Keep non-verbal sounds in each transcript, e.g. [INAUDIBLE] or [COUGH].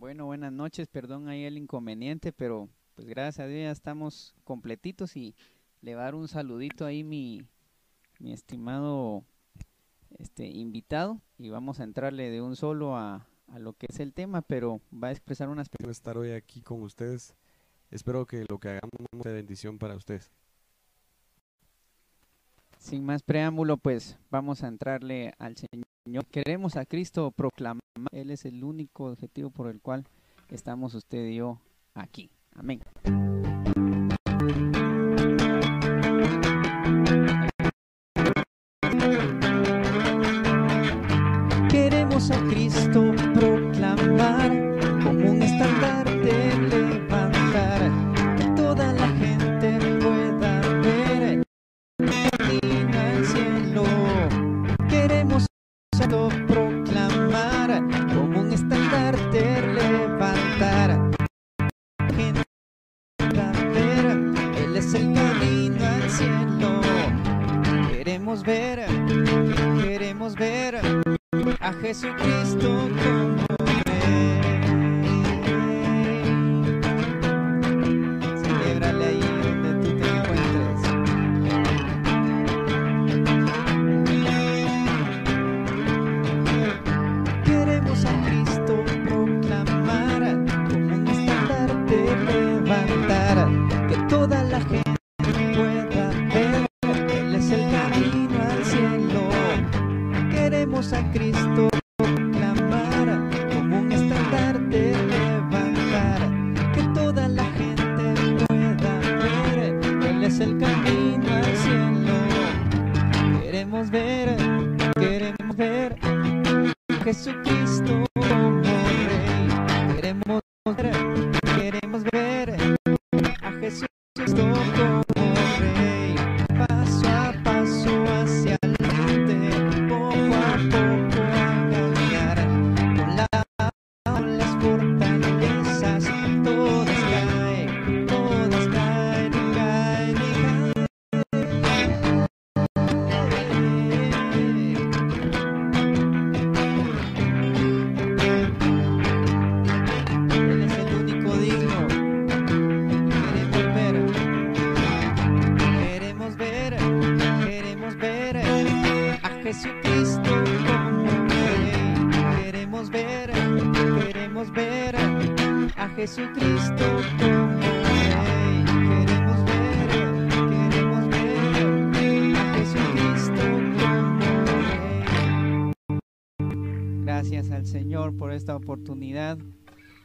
Bueno, buenas noches, perdón ahí el inconveniente, pero pues gracias a Dios ya estamos completitos y le va a dar un saludito ahí mi, mi estimado este invitado y vamos a entrarle de un solo a, a lo que es el tema, pero va a expresar unas estar hoy aquí con ustedes. Espero que lo que hagamos sea bendición para ustedes. Sin más preámbulo, pues vamos a entrarle al Señor. Queremos a Cristo proclamar. Él es el único objetivo por el cual estamos usted y yo aquí. Amén.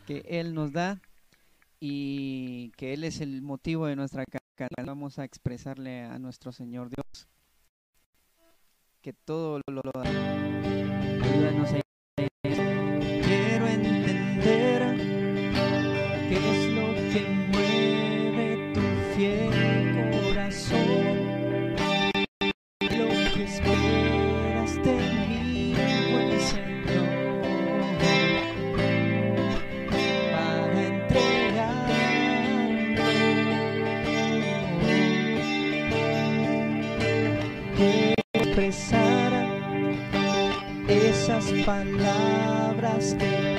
Que Él nos da y que Él es el motivo de nuestra ca- ca- Vamos a expresarle a nuestro Señor Dios que todo lo, lo da. Palabras que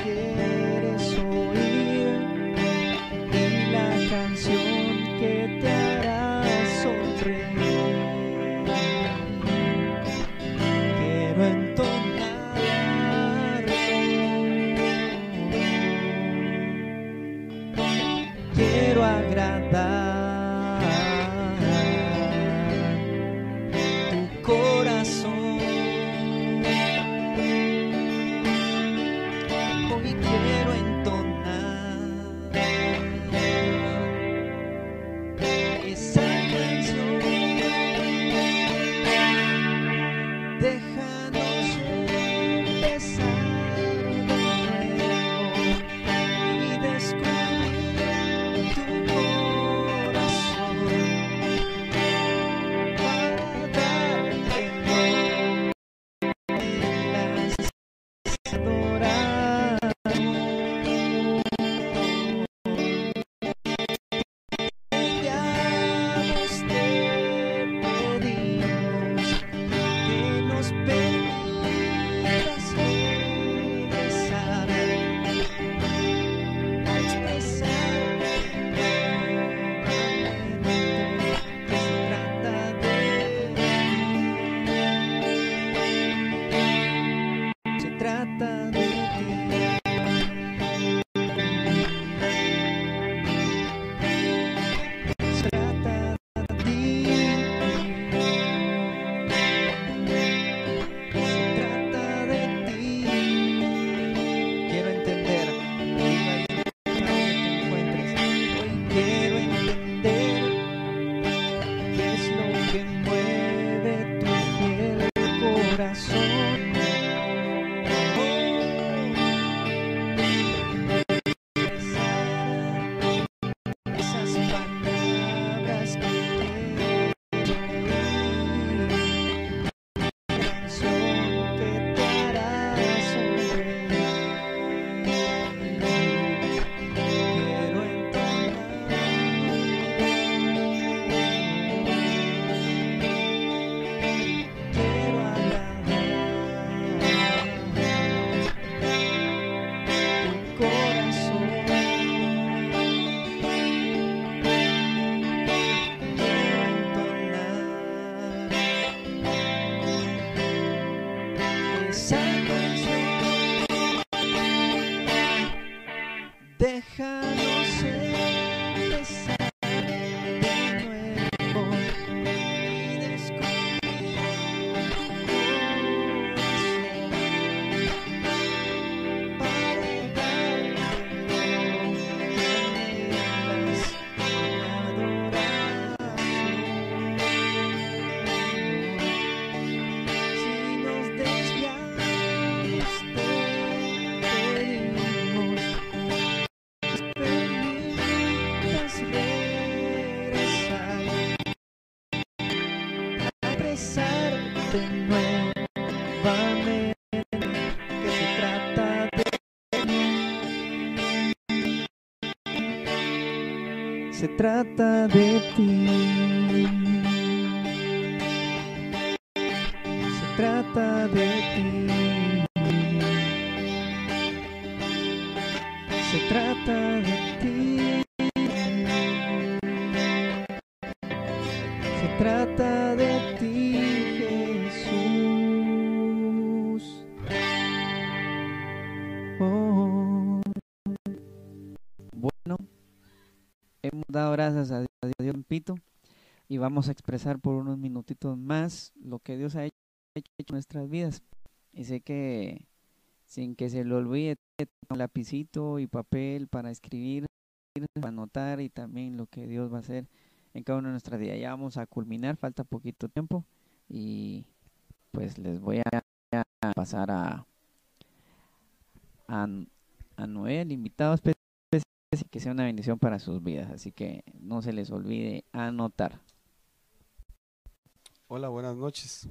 es lo esa se trata de ti y vamos a expresar por unos minutitos más lo que Dios ha hecho en nuestras vidas. Y sé que sin que se le olvide un lapicito y papel para escribir, para anotar y también lo que Dios va a hacer en cada una de nuestras vidas. Ya vamos a culminar, falta poquito tiempo y pues les voy a pasar a a, a Noel, invitado especial y que sea una bendición para sus vidas. Así que no se les olvide anotar. Hola, buenas noches.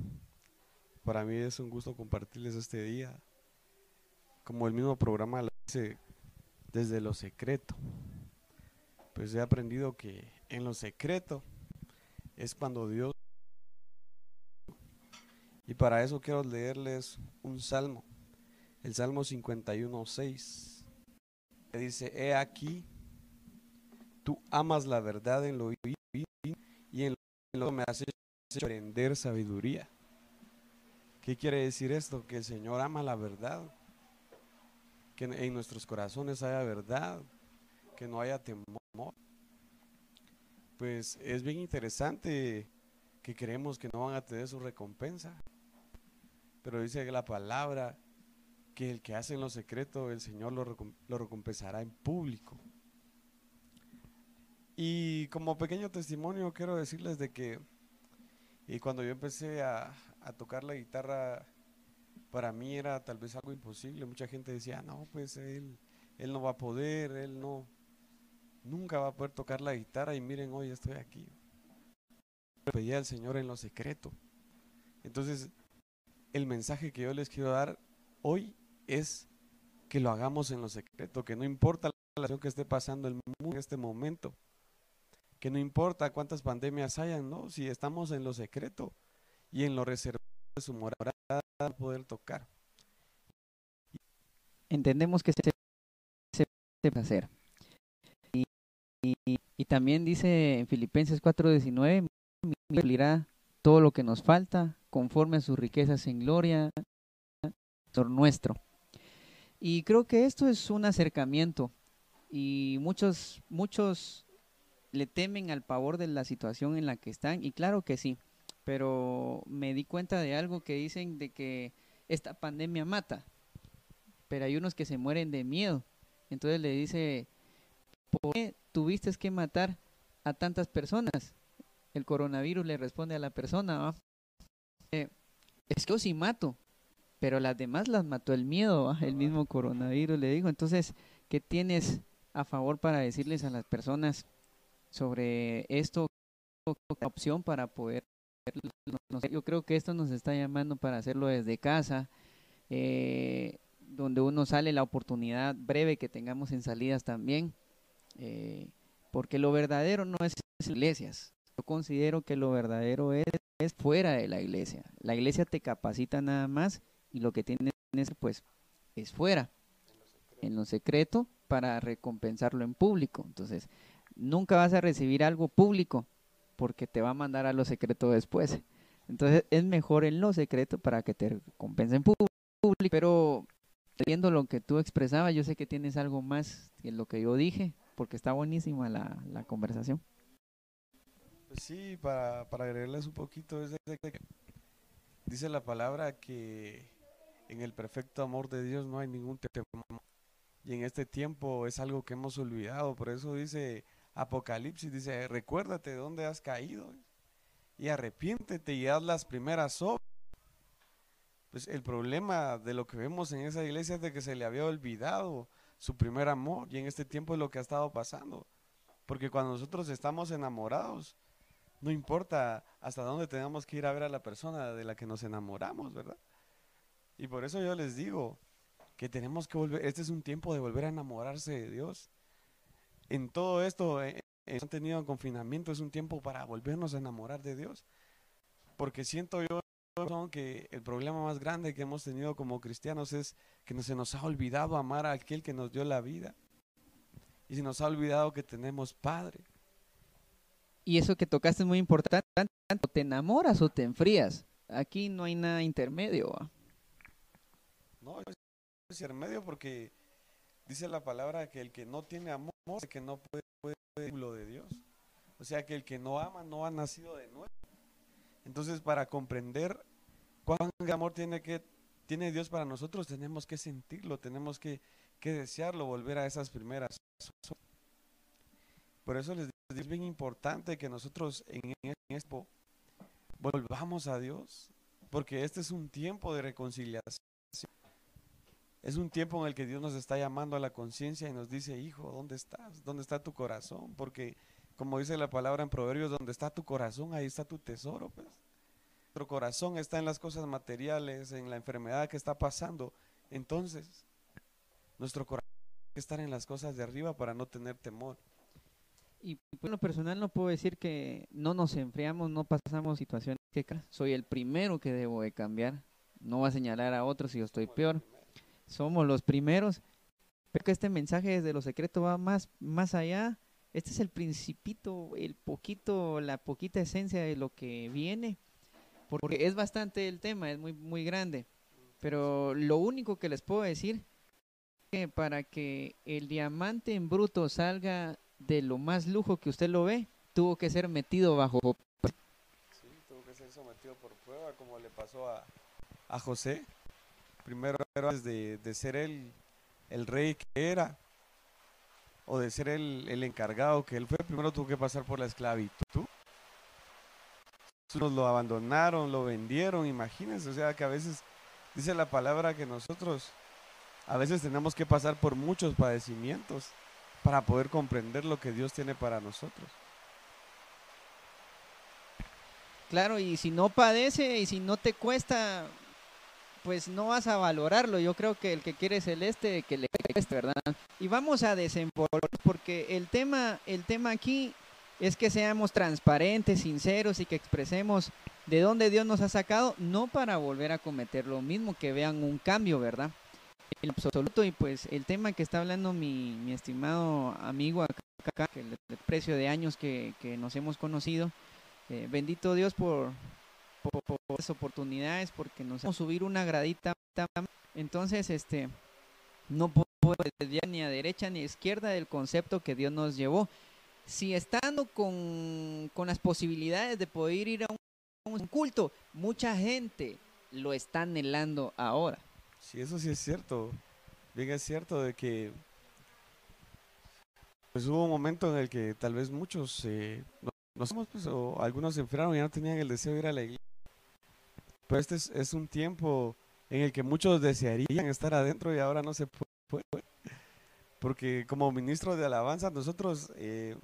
Para mí es un gusto compartirles este día. Como el mismo programa lo dice, desde lo secreto. Pues he aprendido que en lo secreto es cuando Dios... Y para eso quiero leerles un salmo, el Salmo 51.6, dice, He aquí, tú amas la verdad en lo y en lo que me has hecho aprender sabiduría. ¿Qué quiere decir esto? Que el Señor ama la verdad, que en nuestros corazones haya verdad, que no haya temor. Pues es bien interesante que creemos que no van a tener su recompensa, pero dice que la palabra que el que hace en lo secreto, el Señor lo, lo recompensará en público. Y como pequeño testimonio quiero decirles de que y cuando yo empecé a, a, tocar la guitarra, para mí era tal vez algo imposible. Mucha gente decía, no, pues él, él no va a poder, él no, nunca va a poder tocar la guitarra y miren, hoy estoy aquí. Pedí al Señor en lo secreto. Entonces, el mensaje que yo les quiero dar hoy es que lo hagamos en lo secreto, que no importa la relación que esté pasando el mundo en este momento, que no importa cuántas pandemias hayan, ¿no? Si estamos en lo secreto y en lo reservado de su morada, poder tocar. Entendemos que se, se puede hacer. Y, y, y, también dice en Filipenses 4:19, cumplirá todo lo que nos falta conforme a sus riquezas en gloria nuestro. Y creo que esto es un acercamiento y muchos muchos le temen al pavor de la situación en la que están y claro que sí, pero me di cuenta de algo que dicen de que esta pandemia mata, pero hay unos que se mueren de miedo. Entonces le dice, ¿por qué tuviste que matar a tantas personas? El coronavirus le responde a la persona, eh, es que yo sí mato, pero las demás las mató el miedo, el mismo coronavirus le dijo. Entonces, ¿qué tienes a favor para decirles a las personas sobre esto? opción para poder yo creo que esto nos está llamando para hacerlo desde casa eh, donde uno sale la oportunidad breve que tengamos en salidas también eh, porque lo verdadero no es iglesias yo considero que lo verdadero es, es, fuera de la iglesia la iglesia te capacita nada más y lo que tienes pues es fuera en lo secreto para recompensarlo en público entonces nunca vas a recibir algo público porque te va a mandar a lo secreto después. Entonces es mejor en lo secreto para que te recompensen público. Pero viendo lo que tú expresabas, yo sé que tienes algo más que lo que yo dije, porque está buenísima la, la conversación. Pues sí, para, para agregarles un poquito, dice la palabra que en el perfecto amor de Dios no hay ningún temor. Y en este tiempo es algo que hemos olvidado, por eso dice Apocalipsis dice, recuérdate de dónde has caído y arrepiéntete y haz las primeras obras. Pues el problema de lo que vemos en esa iglesia es de que se le había olvidado su primer amor y en este tiempo es lo que ha estado pasando. Porque cuando nosotros estamos enamorados, no importa hasta dónde tengamos que ir a ver a la persona de la que nos enamoramos, ¿verdad? Y por eso yo les digo que tenemos que volver, este es un tiempo de volver a enamorarse de Dios en todo esto, eh, eh, han tenido confinamiento, es un tiempo para volvernos a enamorar de Dios. Porque siento yo que el problema más grande que hemos tenido como cristianos es que se nos ha olvidado amar a aquel que nos dio la vida. Y se nos ha olvidado que tenemos Padre. Y eso que tocaste es muy importante. ¿Te enamoras o te enfrías? Aquí no hay nada intermedio. No, es intermedio porque dice la palabra que el que no tiene amor que no puede, puede lo de Dios. O sea que el que no ama no ha nacido de nuevo. Entonces, para comprender cuán amor tiene que tiene Dios para nosotros, tenemos que sentirlo, tenemos que, que desearlo, volver a esas primeras. Por eso les digo, es bien importante que nosotros en esto volvamos a Dios, porque este es un tiempo de reconciliación. Es un tiempo en el que Dios nos está llamando a la conciencia y nos dice, hijo, ¿dónde estás? ¿Dónde está tu corazón? Porque, como dice la palabra en Proverbios, donde está tu corazón, ahí está tu tesoro. Pues. Nuestro corazón está en las cosas materiales, en la enfermedad que está pasando. Entonces, nuestro corazón tiene que estar en las cosas de arriba para no tener temor. Y por lo personal no puedo decir que no nos enfriamos, no pasamos situaciones que soy el primero que debo de cambiar. No va a señalar a otros si yo estoy peor somos los primeros. Pero que este mensaje desde lo secreto va más, más allá. Este es el principito, el poquito, la poquita esencia de lo que viene. Porque es bastante el tema, es muy, muy grande. Pero lo único que les puedo decir que para que el diamante en bruto salga de lo más lujo que usted lo ve, tuvo que ser metido bajo. Sí, tuvo que ser sometido por prueba, como le pasó a, a José primero antes de, de ser él el rey que era, o de ser el, el encargado que él fue, primero tuvo que pasar por la esclavitud. Nos lo abandonaron, lo vendieron, imagínense, o sea que a veces dice la palabra que nosotros a veces tenemos que pasar por muchos padecimientos para poder comprender lo que Dios tiene para nosotros. Claro, y si no padece y si no te cuesta, pues no vas a valorarlo. Yo creo que el que quiere celeste, que le cueste, ¿verdad? Y vamos a desenvolver, porque el tema, el tema aquí es que seamos transparentes, sinceros y que expresemos de dónde Dios nos ha sacado, no para volver a cometer lo mismo, que vean un cambio, ¿verdad? En absoluto, y pues el tema que está hablando mi, mi estimado amigo acá, que el, precio de años que, que nos hemos conocido, eh, bendito Dios por, por, las oportunidades porque nos vamos a subir una gradita. Entonces, este, no puedo ni a derecha ni a izquierda del concepto que Dios nos llevó. Si estando con, con las posibilidades de poder ir a un, culto, mucha gente lo está anhelando ahora. Sí, eso sí es cierto. Bien es cierto de que pues hubo un momento en el que tal vez muchos eh, no, pues, o algunos se enfriaron y no tenían el deseo de ir a la iglesia. Pero este es, un tiempo en el que muchos desearían estar adentro y ahora no se puede. [LAUGHS] Porque como ministro de alabanza, nosotros eh,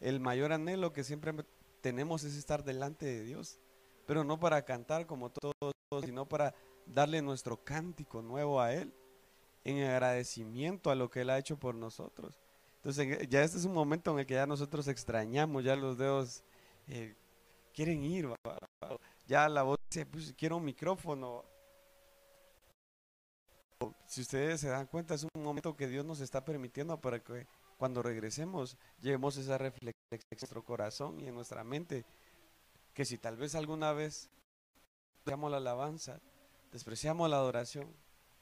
el mayor anhelo que siempre tenemos es estar delante de Dios. Pero no para cantar como todos, sino para darle nuestro cántico nuevo a Él en agradecimiento a lo que Él ha hecho por nosotros. Entonces ya este es un momento en el que ya nosotros extrañamos, ya los dedos eh, quieren ir, ya la voz dice, pues quiero un micrófono. Si ustedes se dan cuenta, es un momento que Dios nos está permitiendo para que cuando regresemos llevemos esa reflexión en nuestro corazón y en nuestra mente, que si tal vez alguna vez despreciamos la alabanza, despreciamos la adoración,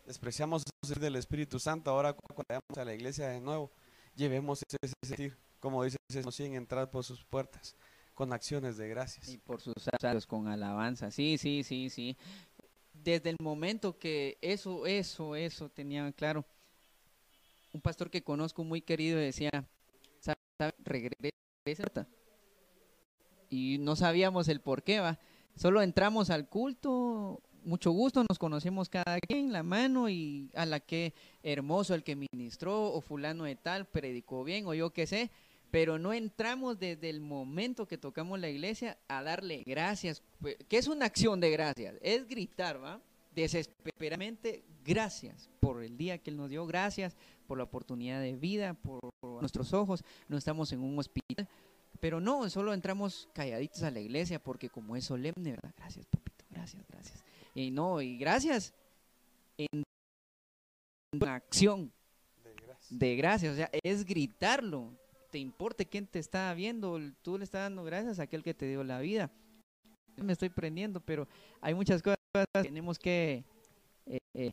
despreciamos el del Espíritu Santo, ahora cuando vayamos a la iglesia de nuevo, llevemos ese sentir, como dice, nos siguen entrar por sus puertas con acciones de gracias. Y por sus actos con alabanza, sí, sí, sí, sí. Desde el momento que eso, eso, eso tenía claro, un pastor que conozco muy querido decía, regresa. Y no sabíamos el por qué, va. Solo entramos al culto, mucho gusto, nos conocemos cada quien, la mano y a la que hermoso el que ministró o fulano de tal, predicó bien o yo qué sé, pero no entramos desde el momento que tocamos la iglesia a darle gracias, que es una acción de gracias, es gritar, ¿va? Desesperadamente, gracias por el día que Él nos dio, gracias por la oportunidad de vida, por nuestros ojos, no estamos en un hospital, pero no, solo entramos calladitos a la iglesia porque como es solemne, ¿verdad? Gracias, papito, gracias, gracias. Y no, y gracias en una acción de gracias. O sea, es gritarlo. Te importe quién te está viendo, tú le estás dando gracias a aquel que te dio la vida. Me estoy prendiendo, pero hay muchas cosas que tenemos que eh, eh,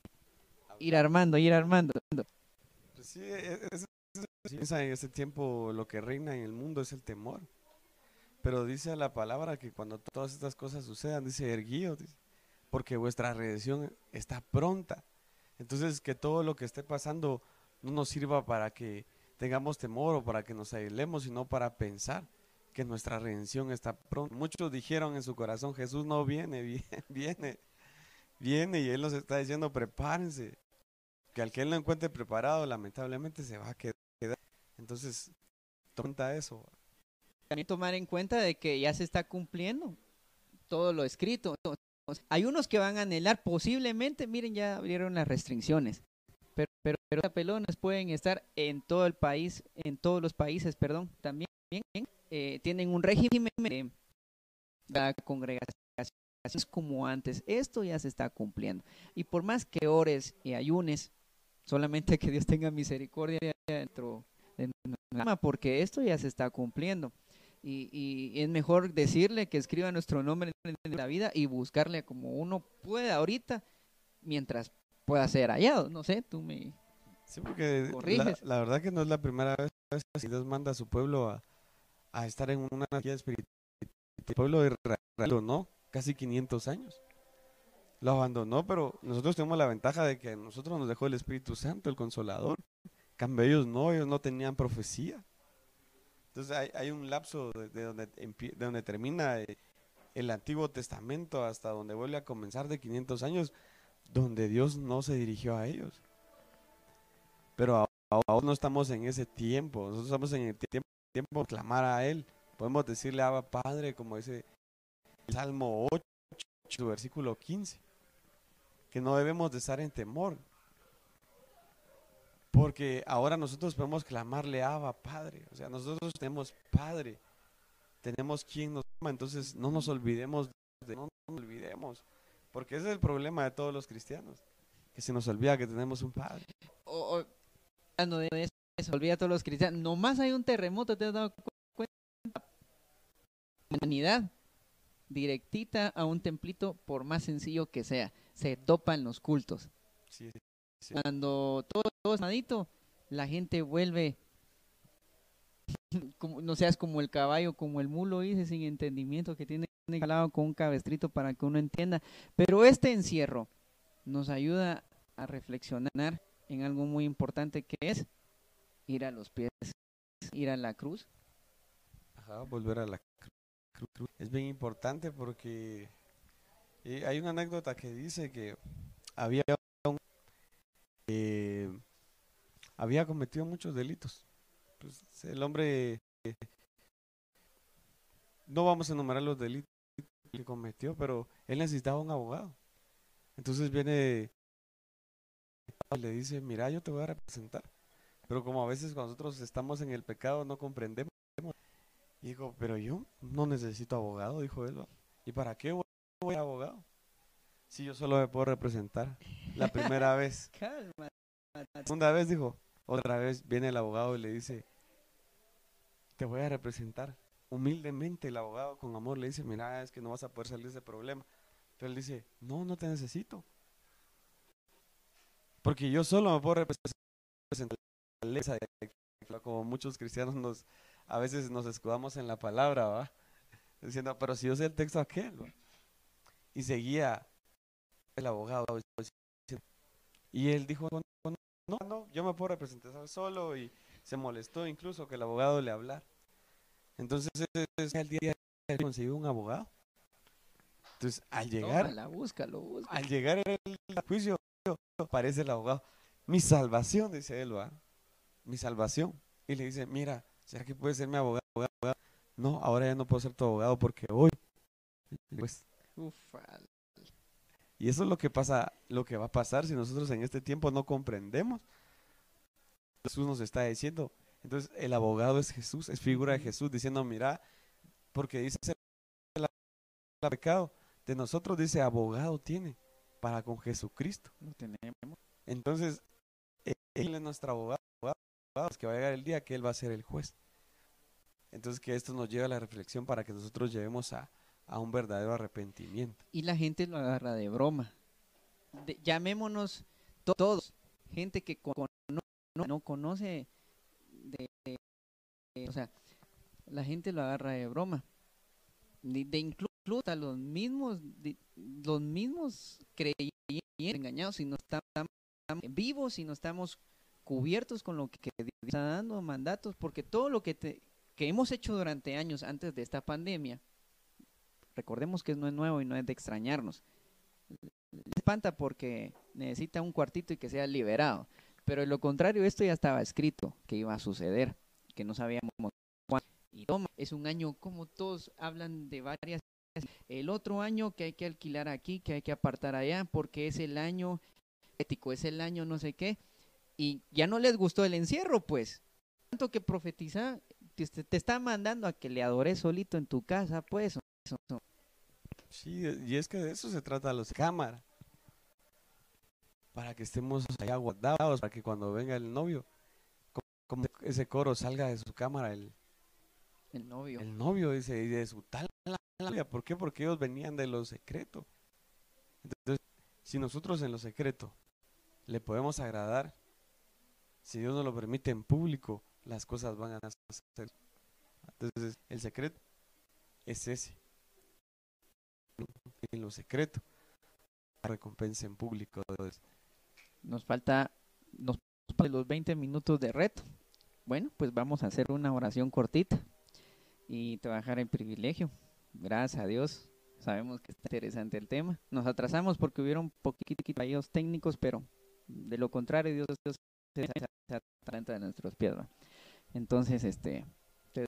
ir armando, ir armando. Pues sí, e, es, en ese tiempo lo que reina en el mundo es el temor. Pero dice la palabra que cuando todas estas cosas sucedan, dice erguío, dice, porque vuestra redención está pronta. Entonces, que todo lo que esté pasando no nos sirva para que tengamos temor o para que nos aislemos, sino para pensar que nuestra redención está pronta. Muchos dijeron en su corazón, Jesús no viene, [LAUGHS] viene, viene, viene, y Él nos está diciendo, prepárense, que al que Él no encuentre preparado, lamentablemente se va a quedar. Entonces, tonta eso. También tomar en cuenta de que ya se está cumpliendo todo lo escrito. Hay unos que van a anhelar posiblemente, miren, ya abrieron las restricciones, pero, pero, pero pueden estar en todo el país, en todos los países, perdón, también eh, tienen un régimen de la congregación como antes. Esto ya se está cumpliendo. Y por más que ores y ayunes, solamente que Dios tenga misericordia dentro de nuestra porque esto ya se está cumpliendo y, es mejor decirle que escriba nuestro nombre en la vida y buscarle como uno pueda ahorita mientras pueda ser hallado. No sé, tú me sí, porque La, verdad que no es la primera vez que Dios manda a su pueblo a, estar en una energía espiritual. El pueblo de Israel, ¿no? Casi 500 años. Lo abandonó, pero nosotros tenemos la ventaja de que a nosotros nos dejó el Espíritu Santo, el Consolador. cambio, ellos no, ellos no tenían profecía. Entonces hay, un lapso de, donde, de donde termina eh, el Antiguo Testamento hasta donde vuelve a comenzar de 500 años, donde Dios no se dirigió a ellos. Pero ahora no estamos en ese tiempo, nosotros estamos en el tiempo, de clamar a Él. Podemos decirle a Padre, como dice el Salmo 8, versículo 15, que no debemos de estar en temor, porque ahora nosotros podemos clamarle Abba, Padre. O sea, nosotros tenemos Padre. Tenemos quien nos ama. Entonces no nos olvidemos de no nos olvidemos. Porque ese es el problema de todos los cristianos. Que se nos olvida que tenemos un Padre. O, de eso, se olvida a todos los cristianos. Nomás hay un terremoto, ¿te has dado cuenta? Humanidad directita a un templito, por más sencillo que sea. Se topan los cultos. Sí, cuando todo, todo es madito, la gente vuelve, [LAUGHS] como, no seas como el caballo, como el mulo, dice, sin entendimiento, que tiene calado con un cabestrito para que uno entienda. Pero este encierro nos ayuda a reflexionar en algo muy importante que es ir a los pies ir a la cruz. Ajá, volver a la cruz. Es bien importante porque eh, hay una anécdota que dice que había eh, había cometido muchos delitos. Pues, el hombre no vamos a enumerar los delitos que cometió, pero él necesitaba un abogado. Entonces viene y le dice, mira, yo te voy a representar. Pero como a veces cuando nosotros estamos en el pecado no comprendemos. Y dijo, pero yo no necesito abogado, dijo él. ¿Y para qué voy a abogado? Si yo solo me puedo representar. La primera [LAUGHS] vez. La segunda vez dijo, otra vez viene el abogado y le dice, te voy a representar. Humildemente el abogado con amor le dice, mira, es que no vas a poder salir de ese problema. Pero él dice, no, no te necesito. Porque yo solo me puedo representar como muchos cristianos nos a veces nos escudamos en la palabra, ¿va? Diciendo, pero si yo sé el texto aquel, Y seguía el abogado. Y él dijo, no, no, yo me puedo representar solo y se molestó incluso que el abogado le hablara. Entonces, el día consiguió un abogado. Entonces, al llegar, al llegar el juicio, aparece el abogado. Mi salvación, dice él, ¿va? Mi salvación. Y le dice, mira, ¿será que puede ser mi abogado? No, ahora ya no puedo ser tu abogado porque hoy. Pues, y eso es lo que pasa, lo que va a pasar si nosotros en este tiempo no comprendemos. Jesús nos está diciendo. Entonces, el abogado es Jesús, es figura de Jesús, diciendo, mira, porque dice el pecado de nosotros, dice, abogado tiene para con Jesucristo. Lo tenemos. Entonces, Él es nuestro abogado, que va a llegar el día que Él va a ser el juez. Entonces, que esto nos lleva a la reflexión para que nosotros llevemos a, a un verdadero arrepentimiento. Y la gente lo agarra de broma. llamémonos todos, gente que no, conoce, de, o sea, la gente lo agarra de broma. De, incluso a los mismos, los mismos creyentes engañados, si no estamos vivos, si no estamos cubiertos con lo que está dando mandatos, porque todo lo que, que hemos hecho durante años antes de esta pandemia, Recordemos que no es nuevo y no es de extrañarnos. Le espanta porque necesita un cuartito y que sea liberado. Pero en lo contrario, esto ya estaba escrito que iba a suceder, no sabíamos cuándo. Y es un año como todos hablan de varias. El otro año que hay que alquilar aquí, que hay que apartar allá, porque es el año ético, es el año no sé qué. Y ya no les gustó el encierro, pues. Tanto que profetiza, te, te está mandando a que le adores solito en tu casa, pues. Sí, y es que de eso se trata los cámaras. Para que estemos allá guardados, para que cuando venga el novio, como ese coro salga de su cámara el, el novio. El novio dice, y de su tal ¿Por qué? Porque ellos venían de lo secreto. Entonces, si nosotros en lo secreto le podemos agradar, si Dios nos lo permite en público, las cosas van a hacer. Entonces, el secreto es ese en lo secreto, recompensa en público. Nos falta nos los 20 minutos de reto. Bueno, pues vamos a hacer una oración cortita y trabajar en privilegio. Gracias a Dios. Sabemos que está interesante el tema. Nos atrasamos porque hubieron poquitos fallos técnicos, pero de lo contrario, Dios, se atranta de nuestros pies. Entonces, este, te,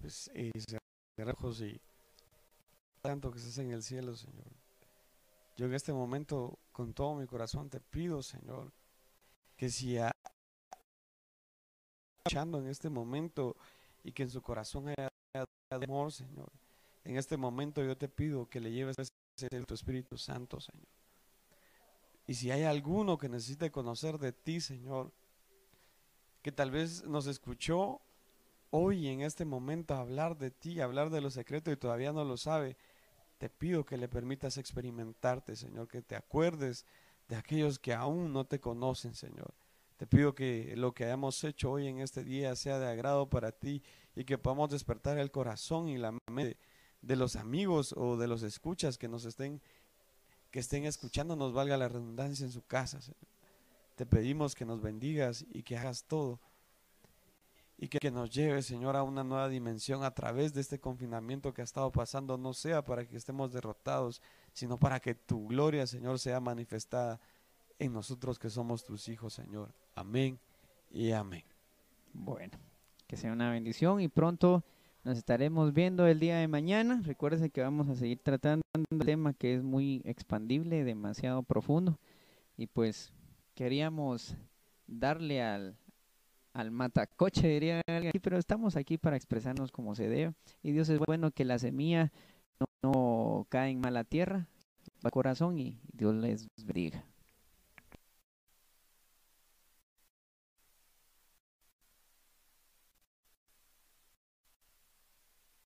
pues, y y tanto que estés en el cielo, Señor. Yo en este momento, con todo mi corazón, te pido, Señor, que si en este momento y que en su corazón haya amor, Señor, en este momento yo te pido que le lleves tu Espíritu Santo, Señor. Y si hay alguno que necesite conocer de ti, Señor, que tal vez nos escuchó hoy en este momento hablar de ti, hablar de los secretos y todavía no lo sabe, te pido que le permitas experimentarte, Señor, que te acuerdes de aquellos que aún no te conocen, Señor. Te pido que lo que hayamos hecho hoy en este día sea de agrado para ti y que podamos despertar el corazón y la mente de los amigos o de los escuchas que nos estén que estén escuchando, nos valga la redundancia en su casa. Te pedimos que nos bendigas y que hagas todo y que, que nos lleve, Señor, a una nueva dimensión a través de este confinamiento que ha estado pasando, no sea para que estemos derrotados, sino para que tu gloria, Señor, sea manifestada en nosotros que somos tus hijos, Señor. Amén y amén. Bueno, que sea una bendición y pronto nos estaremos viendo el día de mañana. Recuerden que vamos a seguir tratando un tema que es muy expandible, demasiado profundo. Y pues queríamos darle al, al matacoche, diría alguien, pero estamos aquí para expresarnos como se debe. Y Dios es bueno que la semilla no, no cae en mala tierra, va corazón y Dios les bendiga.